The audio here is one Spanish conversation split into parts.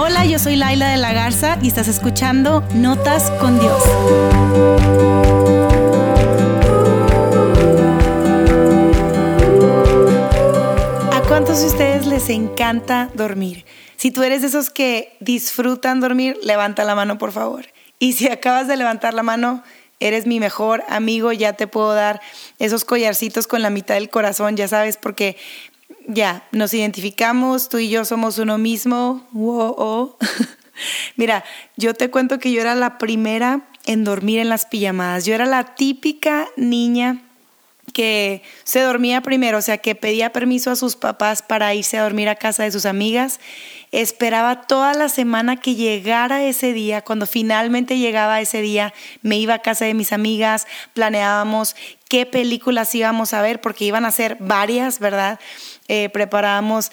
Hola, yo soy Laila de la Garza y estás escuchando Notas con Dios. ¿A cuántos de ustedes les encanta dormir? Si tú eres de esos que disfrutan dormir, levanta la mano, por favor. Y si acabas de levantar la mano, eres mi mejor amigo, ya te puedo dar esos collarcitos con la mitad del corazón, ya sabes, porque ya nos identificamos, tú y yo somos uno mismo. Wow. Mira, yo te cuento que yo era la primera en dormir en las pijamadas. Yo era la típica niña que se dormía primero, o sea, que pedía permiso a sus papás para irse a dormir a casa de sus amigas esperaba toda la semana que llegara ese día, cuando finalmente llegaba ese día, me iba a casa de mis amigas, planeábamos qué películas íbamos a ver, porque iban a ser varias, ¿verdad? Eh, preparábamos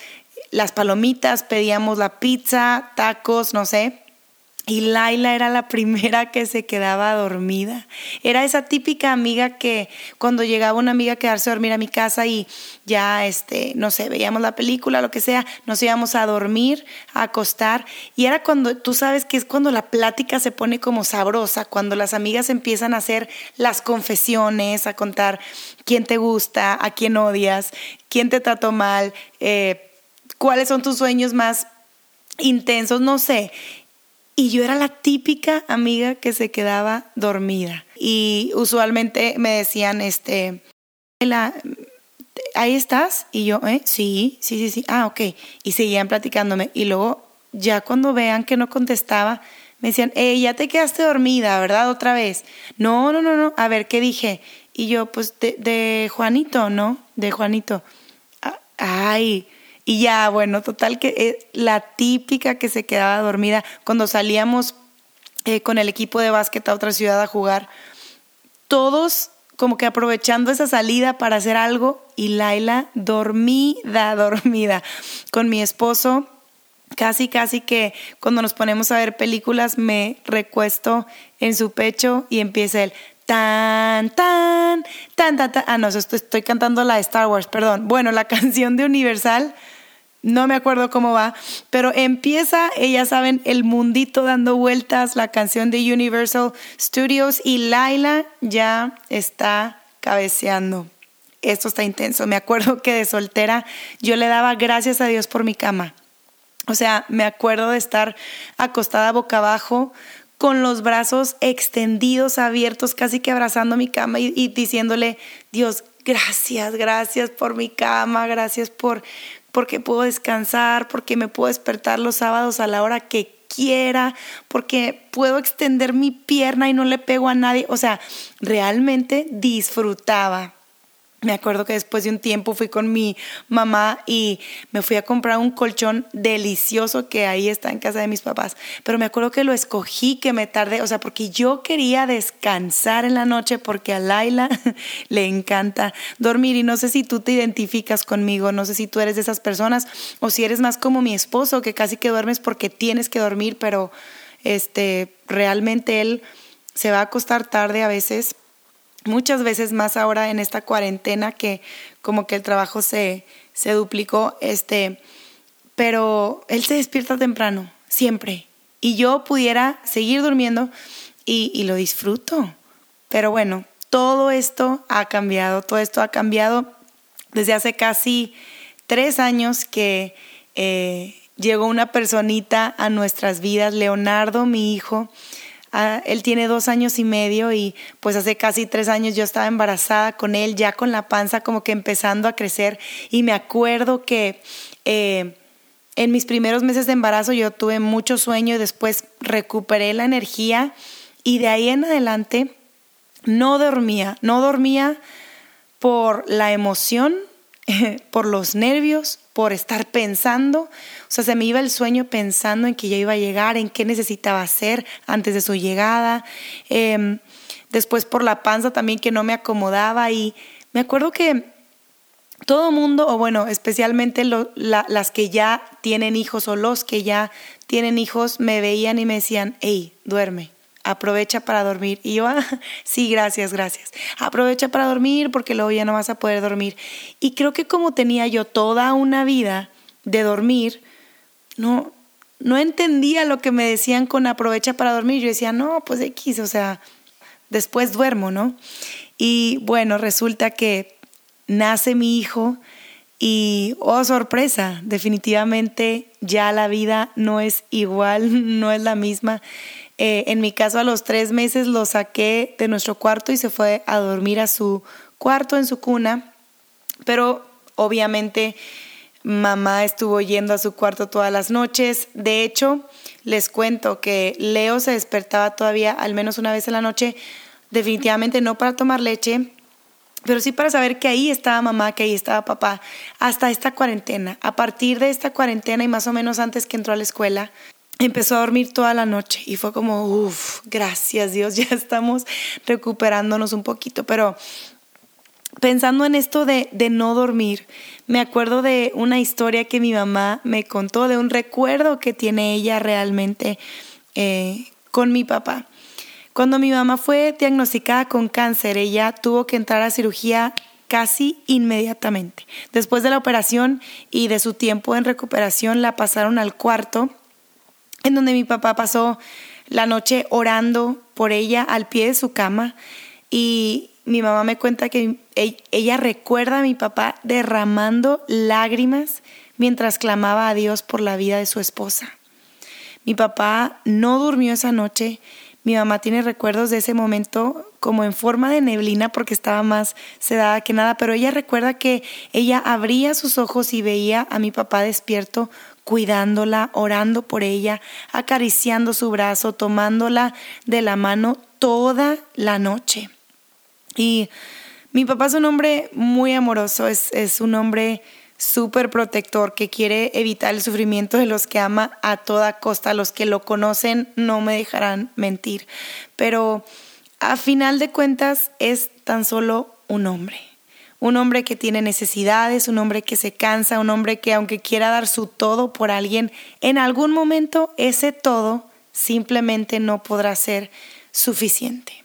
las palomitas, pedíamos la pizza, tacos, no sé. Y Laila era la primera que se quedaba dormida. Era esa típica amiga que cuando llegaba una amiga a quedarse a dormir a mi casa y ya, este, no sé, veíamos la película, lo que sea, nos íbamos a dormir, a acostar. Y era cuando, tú sabes que es cuando la plática se pone como sabrosa, cuando las amigas empiezan a hacer las confesiones, a contar quién te gusta, a quién odias, quién te trató mal, eh, cuáles son tus sueños más intensos, no sé. Y yo era la típica amiga que se quedaba dormida. Y usualmente me decían, este, ¿ahí estás? Y yo, ¿eh? Sí, sí, sí, sí. Ah, ok. Y seguían platicándome. Y luego, ya cuando vean que no contestaba, me decían, eh, ya te quedaste dormida, ¿verdad? Otra vez. No, no, no, no. A ver, ¿qué dije? Y yo, pues, de, de Juanito, ¿no? De Juanito. Ah, ay, y ya, bueno, total que es la típica que se quedaba dormida cuando salíamos eh, con el equipo de básquet a otra ciudad a jugar. Todos como que aprovechando esa salida para hacer algo y Laila dormida, dormida. Con mi esposo, casi, casi que cuando nos ponemos a ver películas me recuesto en su pecho y empieza el tan, tan, tan, tan, tan. Ah, no, estoy, estoy cantando la de Star Wars, perdón. Bueno, la canción de Universal no me acuerdo cómo va, pero empieza, ellas saben, el mundito dando vueltas, la canción de Universal Studios y Laila ya está cabeceando. Esto está intenso. Me acuerdo que de soltera yo le daba gracias a Dios por mi cama. O sea, me acuerdo de estar acostada boca abajo con los brazos extendidos, abiertos, casi que abrazando mi cama y, y diciéndole, Dios, gracias, gracias por mi cama, gracias por, porque puedo descansar, porque me puedo despertar los sábados a la hora que quiera, porque puedo extender mi pierna y no le pego a nadie. O sea, realmente disfrutaba me acuerdo que después de un tiempo fui con mi mamá y me fui a comprar un colchón delicioso que ahí está en casa de mis papás. Pero me acuerdo que lo escogí, que me tardé, o sea, porque yo quería descansar en la noche porque a Laila le encanta dormir y no sé si tú te identificas conmigo, no sé si tú eres de esas personas o si eres más como mi esposo que casi que duermes porque tienes que dormir, pero este realmente él se va a acostar tarde a veces muchas veces más ahora en esta cuarentena que como que el trabajo se, se duplicó, este, pero él se despierta temprano, siempre. Y yo pudiera seguir durmiendo y, lo disfruto. Pero bueno, todo esto ha cambiado, todo esto ha cambiado desde hace casi tres años que eh, llegó una personita a nuestras vidas, Leonardo, mi hijo, Ah, él tiene dos años y medio y pues hace casi tres años yo estaba embarazada con él, ya con la panza como que empezando a crecer. Y me acuerdo que eh, en mis primeros meses de embarazo yo tuve mucho sueño y después recuperé la energía. Y de ahí en adelante no dormía, no dormía por la emoción, por los nervios, por estar pensando, o sea, se me iba el sueño pensando en que yo iba a llegar, en qué necesitaba hacer antes de su llegada, em, después por la panza también que no me acomodaba. Y me acuerdo que todo mundo, o bueno, especialmente las que ya tienen hijos o los que ya tienen hijos, me veían y me decían, hey, duerme, aprovecha para dormir. Y yo, ah, sí, gracias, gracias. Aprovecha para dormir porque luego ya no vas a poder dormir. Y creo que como tenía yo toda una vida de dormir, no, no entendía lo que me decían con aprovecha para dormir. Yo decía, no, pues X, o sea, después duermo, ¿no? Y bueno, resulta que nace mi hijo y, oh sorpresa, definitivamente ya la vida no es igual, no es la misma. Eh, en mi caso, a los tres meses lo saqué de nuestro cuarto y se fue a dormir a su cuarto en su cuna, pero obviamente mamá estuvo yendo a su cuarto todas las noches. De hecho, les cuento que Leo se despertaba todavía al menos una vez en la noche, definitivamente no para tomar leche, pero sí para saber que ahí estaba mamá, que ahí estaba papá, hasta esta cuarentena. A partir de esta cuarentena y más o menos antes que entró a la escuela, empezó a dormir toda la noche y fue como, uff, gracias Dios, ya estamos recuperándonos un poquito, pero pensando en esto de, de, no dormir, me acuerdo de una historia que mi mamá me contó, de un recuerdo que tiene ella realmente eh, con mi papá. Cuando mi mamá fue diagnosticada con cáncer, ella tuvo que entrar a cirugía casi inmediatamente. Después de la operación y de su tiempo en recuperación, la pasaron al cuarto, en donde mi papá pasó la noche orando por ella al pie de su cama y mi mamá me cuenta que ella recuerda a mi papá derramando lágrimas mientras clamaba a Dios por la vida de su esposa. Mi papá no durmió esa noche. Mi mamá tiene recuerdos de ese momento como en forma de neblina porque estaba más sedada que nada, pero ella recuerda que ella abría sus ojos y veía a mi papá despierto cuidándola, orando por ella, acariciando su brazo, tomándola de la mano toda la noche. Y mi papá es un hombre muy amoroso, es, es un hombre súper protector que quiere evitar el sufrimiento de los que ama a toda costa. Los que lo conocen no me dejarán mentir. Pero a final de cuentas es tan solo un hombre. Un hombre que tiene necesidades, un hombre que se cansa, un hombre que aunque quiera dar su todo por alguien, en algún momento ese todo simplemente no podrá ser suficiente.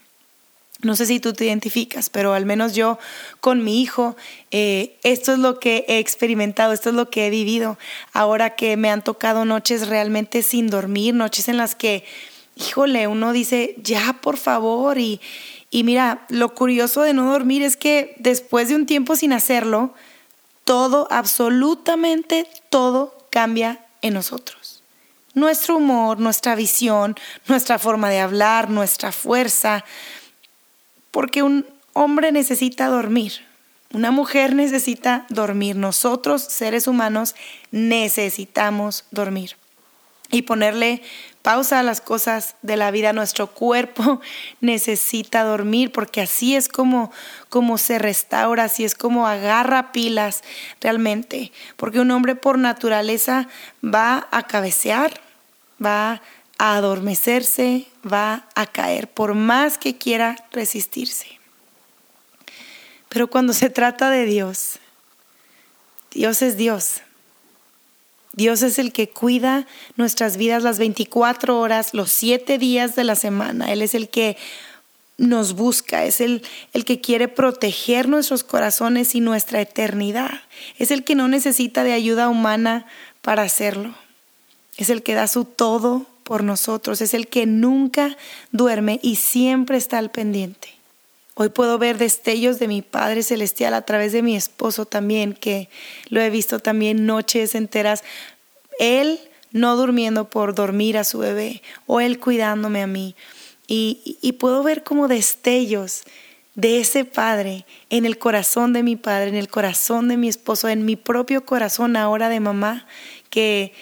No sé si tú te identificas, pero al menos yo con mi hijo, eh, esto es lo que he experimentado, esto es lo que he vivido. Ahora que me han tocado noches realmente sin dormir, noches en las que, híjole, uno dice, ya, por favor. Y, y mira, lo curioso de no dormir es que después de un tiempo sin hacerlo, todo, absolutamente todo cambia en nosotros. Nuestro humor, nuestra visión, nuestra forma de hablar, nuestra fuerza, porque un hombre necesita dormir, una mujer necesita dormir, nosotros seres humanos necesitamos dormir y ponerle pausa a las cosas de la vida. Nuestro cuerpo necesita dormir porque así es como, como se restaura, así es como agarra pilas realmente. Porque un hombre por naturaleza va a cabecear, va a adormecerse, va a caer, por más que quiera resistirse. Pero cuando se trata de Dios, Dios es Dios. Dios es el que cuida nuestras vidas las 24 horas, los 7 días de la semana. Él es el que nos busca, es el, el que quiere proteger nuestros corazones y nuestra eternidad. Es el que no necesita de ayuda humana para hacerlo. Es el que da su todo por nosotros, es el que nunca duerme y siempre está al pendiente. Hoy puedo ver destellos de mi Padre Celestial a través de mi esposo también, que lo he visto también noches enteras. Él no durmiendo por dormir a su bebé o él cuidándome a mí. Y, puedo ver como destellos de ese Padre en el corazón de mi Padre, en el corazón de mi esposo, en mi propio corazón ahora de mamá, que,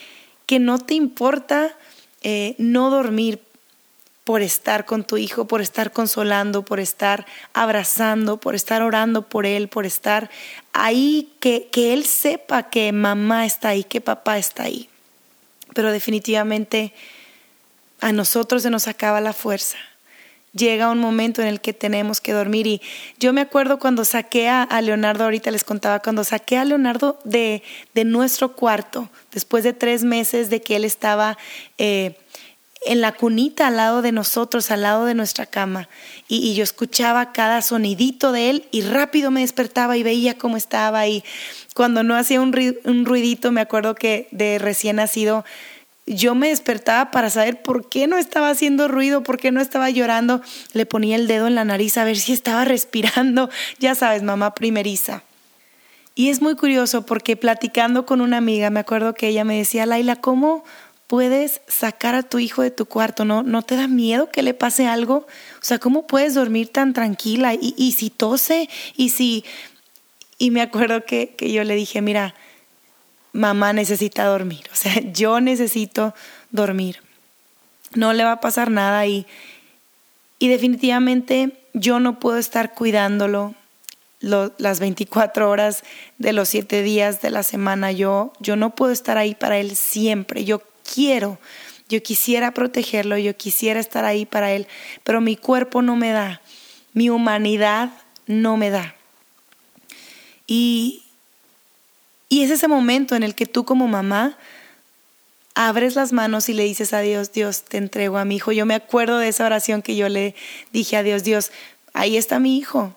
que no te importa eh, no dormir por estar con tu hijo, por estar consolando, por estar abrazando, por estar orando por él, por estar ahí, que, que él sepa que mamá está ahí, que papá está ahí. Pero definitivamente a nosotros se nos acaba la fuerza. Llega un momento en el que tenemos que dormir y yo me acuerdo cuando saqué a, Leonardo, ahorita les contaba, cuando saqué a Leonardo de, de nuestro cuarto, después de tres meses de que él estaba eh, en la cunita al lado de nosotros, al lado de nuestra cama. Y, yo escuchaba cada sonidito de él y rápido me despertaba y veía cómo estaba. Y cuando no hacía un, un ruidito, me acuerdo que de recién nacido yo me despertaba para saber por qué no estaba haciendo ruido, por qué no estaba llorando. Le ponía el dedo en la nariz a ver si estaba respirando. Ya sabes, mamá primeriza. Y es muy curioso porque platicando con una amiga, me acuerdo que ella me decía, Laila, ¿cómo puedes sacar a tu hijo de tu cuarto? ¿No, ¿No te da miedo que le pase algo? O sea, ¿cómo puedes dormir tan tranquila? Y, y si tose, y si... Y me acuerdo que, que yo le dije, mira, mamá necesita dormir, o sea, yo necesito dormir. No le va a pasar nada y, y definitivamente yo no puedo estar cuidándolo las 24 horas de los 7 días de la semana. Yo, yo no puedo estar ahí para él siempre. Yo quiero, yo quisiera protegerlo, yo quisiera estar ahí para él, pero mi cuerpo no me da, mi humanidad no me da. Y, y es ese momento en el que tú como mamá abres las manos y le dices a Dios, Dios, te entrego a mi hijo. Yo me acuerdo de esa oración que yo le dije a Dios, Dios, ahí está mi hijo.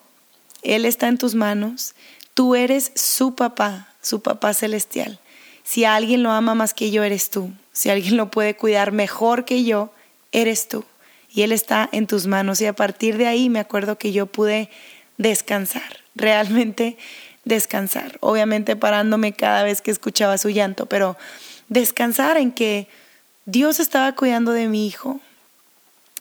Él está en tus manos. Tú eres su papá, su papá celestial. Si alguien lo ama más que yo, eres tú. Si alguien lo puede cuidar mejor que yo, eres tú. Y Él está en tus manos. Y a partir de ahí me acuerdo que yo pude descansar. Realmente descansar, obviamente parándome cada vez que escuchaba su llanto, pero descansar en que Dios estaba cuidando de mi hijo.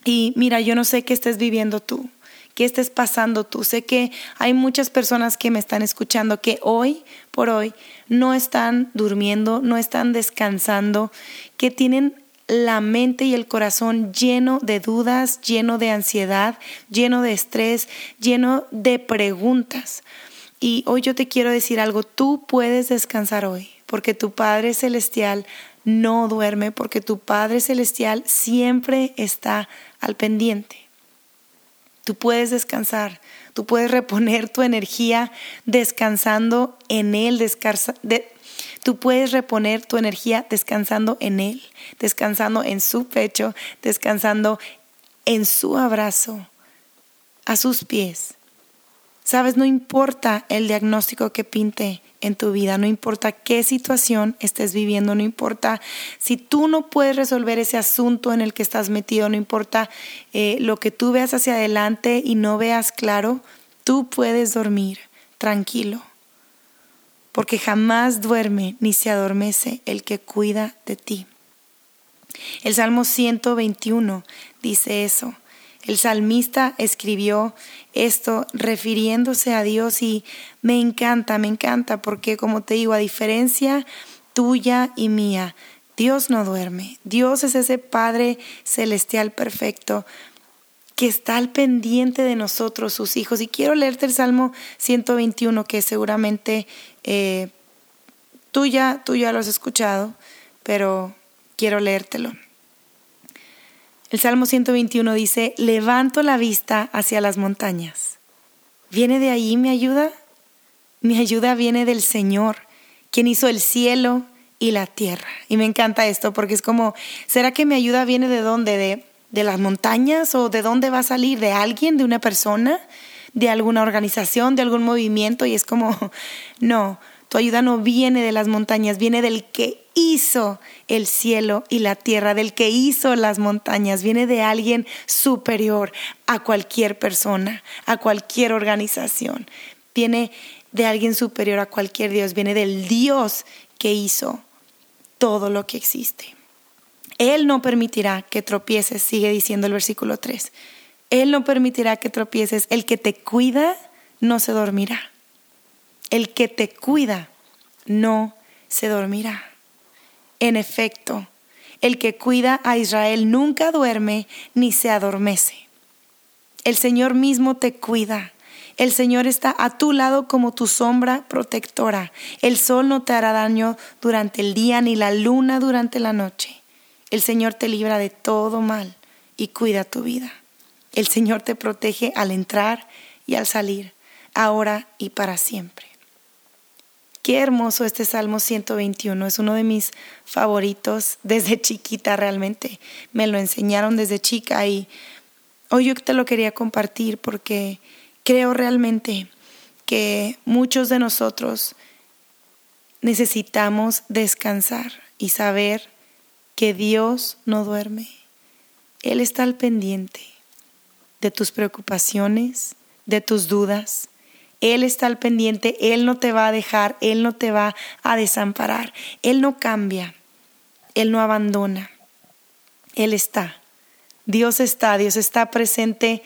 Y mira, yo no sé qué estés viviendo tú, qué estés pasando tú. Sé que hay muchas personas que me están escuchando que hoy por hoy no están durmiendo, no están descansando, que tienen la mente y el corazón lleno de dudas, lleno de ansiedad, lleno de estrés, lleno de preguntas. Y hoy yo te quiero decir algo, tú puedes descansar hoy, porque tu Padre Celestial no duerme, porque tu Padre Celestial siempre está al pendiente. Tú puedes descansar, tú puedes reponer tu energía descansando en Él, de, tú puedes reponer tu energía descansando en Él, descansando en su pecho, descansando en su abrazo, a sus pies. Sabes, no importa el diagnóstico que pinte en tu vida, no importa qué situación estés viviendo, no importa si tú no puedes resolver ese asunto en el que estás metido, no importa eh, lo que tú veas hacia adelante y no veas claro, tú puedes dormir tranquilo, porque jamás duerme ni se adormece el que cuida de ti. El Salmo 121 dice eso. El salmista escribió esto refiriéndose a Dios y me encanta, me encanta porque como te digo, a diferencia tuya y mía, Dios no duerme. Dios es ese Padre celestial perfecto que está al pendiente de nosotros, sus hijos. Y quiero leerte el Salmo 121 que seguramente eh, tú, ya, tú ya lo has escuchado, pero quiero leértelo. El Salmo 121 dice, levanto la vista hacia las montañas. ¿Viene de ahí mi ayuda? Mi ayuda viene del Señor, quien hizo el cielo y la tierra. Y me encanta esto porque es como, ¿será que mi ayuda viene de dónde? ¿De, de las montañas o de dónde va a salir? ¿De alguien? ¿De una persona? ¿De alguna organización? ¿De algún movimiento? Y es como, no, tu ayuda no viene de las montañas, viene del que hizo el cielo y la tierra, del que hizo las montañas, viene de alguien superior a cualquier persona, a cualquier organización, viene de alguien superior a cualquier Dios, viene del Dios que hizo todo lo que existe. Él no permitirá que tropieces, sigue diciendo el versículo 3. Él no permitirá que tropieces. El que te cuida no se dormirá el que te cuida no se dormirá. En efecto, el que cuida a Israel nunca duerme ni se adormece. El Señor mismo te cuida. El Señor está a tu lado como tu sombra protectora. El sol no te hará daño durante el día ni la luna durante la noche. El Señor te libra de todo mal y cuida tu vida. El Señor te protege al entrar y al salir, ahora y para siempre. Qué hermoso este Salmo 121, es uno de mis favoritos desde chiquita realmente. Me lo enseñaron desde chica y hoy yo te lo quería compartir porque creo realmente que muchos de nosotros necesitamos descansar y saber que Dios no duerme. Él está al pendiente de tus preocupaciones, de tus dudas. Él está al pendiente, Él no te va a dejar, Él no te va a desamparar, Él no cambia, Él no abandona, Él está. Dios está, Dios está presente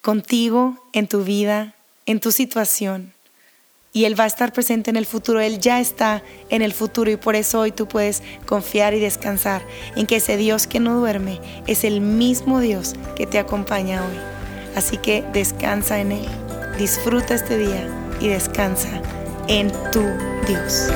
contigo en tu vida, en tu situación. Y Él va a estar presente en el futuro, Él ya está en el futuro y por eso hoy tú puedes confiar y descansar en que ese Dios que no duerme es el mismo Dios que te acompaña hoy. Así que descansa en Él, disfruta este día y descansa en tu Dios.